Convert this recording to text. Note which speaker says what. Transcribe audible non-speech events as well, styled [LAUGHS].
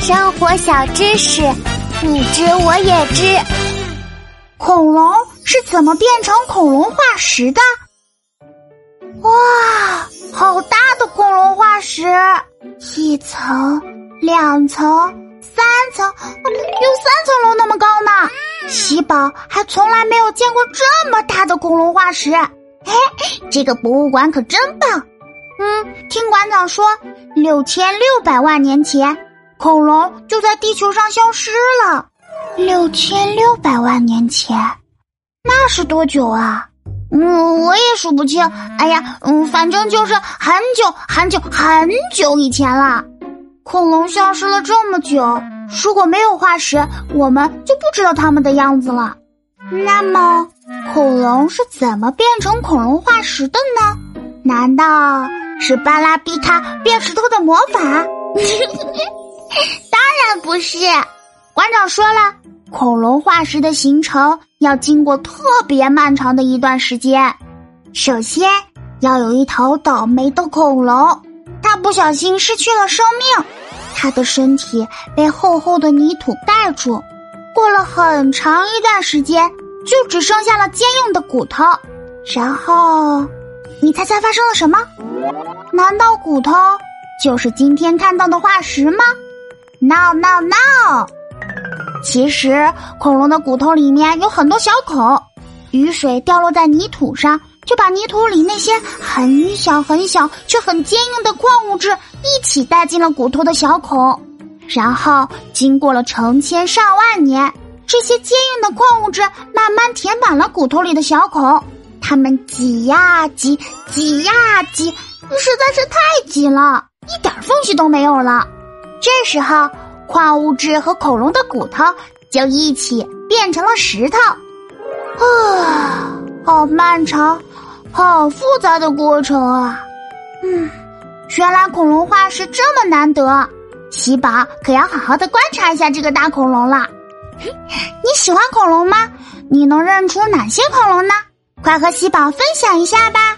Speaker 1: 生活小知识，你知我也知。
Speaker 2: 恐龙是怎么变成恐龙化石的？哇，好大的恐龙化石！一层、两层、三层，有三层楼那么高呢。喜宝还从来没有见过这么大的恐龙化石。嘿，这个博物馆可真棒。嗯，听馆长说，六千六百万年前，恐龙就在地球上消失了。六千六百万年前，那是多久啊？嗯，我也数不清。哎呀，嗯，反正就是很久很久很久以前了。恐龙消失了这么久，如果没有化石，我们就不知道它们的样子了。那么，恐龙是怎么变成恐龙化石的呢？难道是巴拉比卡变石头的魔法？[LAUGHS] [LAUGHS] 当然不是。馆长说了，恐龙化石的形成要经过特别漫长的一段时间。首先，要有一头倒霉的恐龙，它不小心失去了生命，它的身体被厚厚的泥土盖住。过了很长一段时间，就只剩下了坚硬的骨头。然后，你猜猜发生了什么？难道骨头就是今天看到的化石吗？No No No！其实，恐龙的骨头里面有很多小孔，雨水掉落在泥土上，就把泥土里那些很小很小却很坚硬的矿物质一起带进了骨头的小孔，然后经过了成千上万年，这些坚硬的矿物质慢慢填满了骨头里的小孔，它们挤呀挤，挤呀挤，实在是太挤了，一点缝隙都没有了。这时候。矿物质和恐龙的骨头就一起变成了石头，啊，好漫长、好复杂的过程啊！嗯，原来恐龙化石这么难得，喜宝可要好好的观察一下这个大恐龙了。你喜欢恐龙吗？你能认出哪些恐龙呢？快和喜宝分享一下吧！